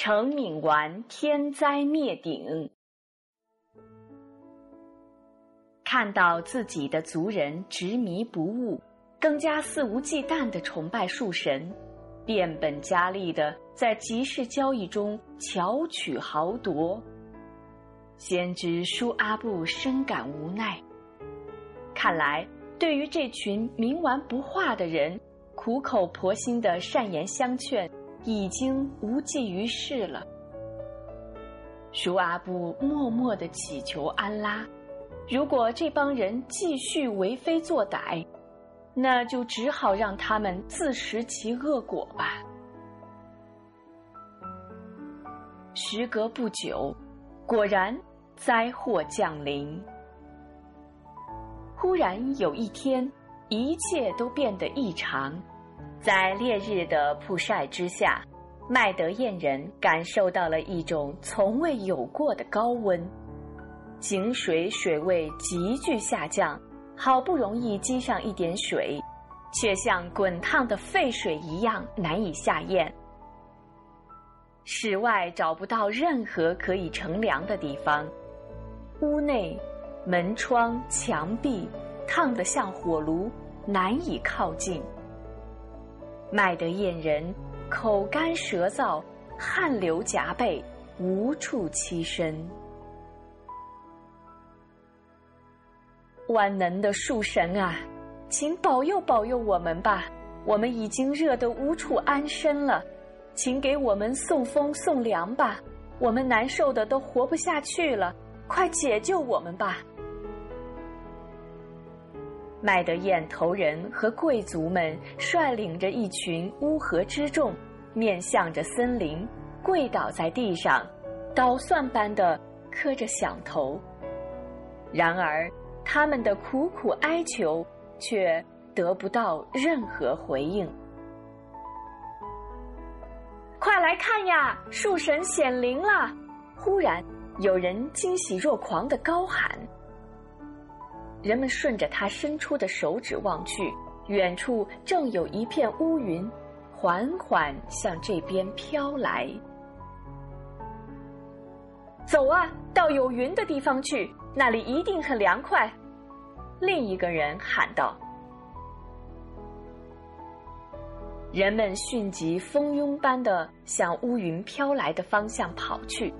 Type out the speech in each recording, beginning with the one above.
成敏完天灾灭顶。看到自己的族人执迷不悟，更加肆无忌惮的崇拜树神，变本加厉的在集市交易中巧取豪夺。先知舒阿布深感无奈，看来对于这群冥顽不化的人，苦口婆心的善言相劝已经无济于事了。舒阿布默默的祈求安拉。如果这帮人继续为非作歹，那就只好让他们自食其恶果吧。时隔不久，果然灾祸降临。忽然有一天，一切都变得异常。在烈日的曝晒之下，麦德燕人感受到了一种从未有过的高温。井水水位急剧下降，好不容易积上一点水，却像滚烫的沸水一样难以下咽。室外找不到任何可以乘凉的地方，屋内门窗、墙壁烫得像火炉，难以靠近。卖得厌人口干舌燥，汗流浃背，无处栖身。万能的树神啊，请保佑保佑我们吧！我们已经热得无处安身了，请给我们送风送凉吧！我们难受的都活不下去了，快解救我们吧！麦德燕头人和贵族们率领着一群乌合之众，面向着森林，跪倒在地上，捣蒜般的磕着响头。然而。他们的苦苦哀求，却得不到任何回应。快来看呀，树神显灵了！忽然，有人惊喜若狂的高喊。人们顺着他伸出的手指望去，远处正有一片乌云，缓缓向这边飘来。走啊，到有云的地方去。那里一定很凉快，另一个人喊道。人们迅疾蜂拥般的向乌云飘来的方向跑去。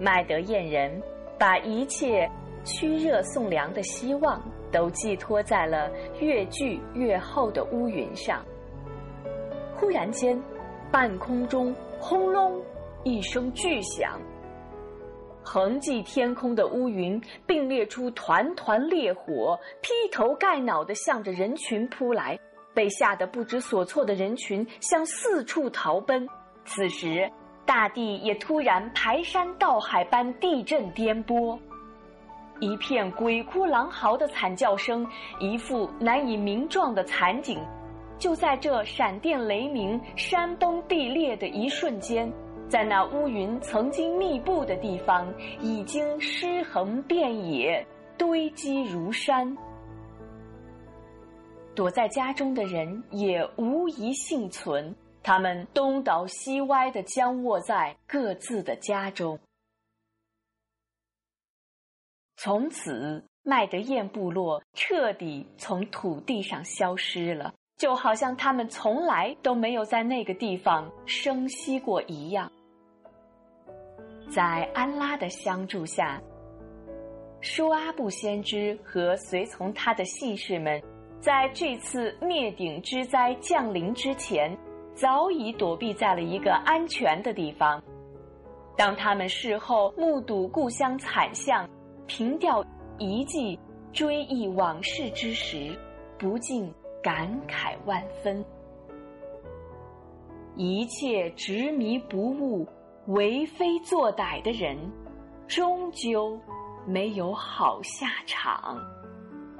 麦德燕人把一切驱热送凉的希望都寄托在了越聚越厚的乌云上。忽然间，半空中轰隆一声巨响。横迹天空的乌云并列出团团烈火，劈头盖脑的向着人群扑来。被吓得不知所措的人群向四处逃奔。此时，大地也突然排山倒海般地震颠簸，一片鬼哭狼嚎的惨叫声，一副难以名状的惨景。就在这闪电雷鸣、山崩地裂的一瞬间。在那乌云曾经密布的地方，已经尸横遍野，堆积如山。躲在家中的人也无一幸存，他们东倒西歪的僵卧在各自的家中。从此，麦德燕部落彻底从土地上消失了，就好像他们从来都没有在那个地方生息过一样。在安拉的相助下，舒阿布先知和随从他的信士们，在这次灭顶之灾降临之前，早已躲避在了一个安全的地方。当他们事后目睹故乡惨象，凭吊遗迹，追忆往事之时，不禁感慨万分。一切执迷不悟。为非作歹的人，终究没有好下场。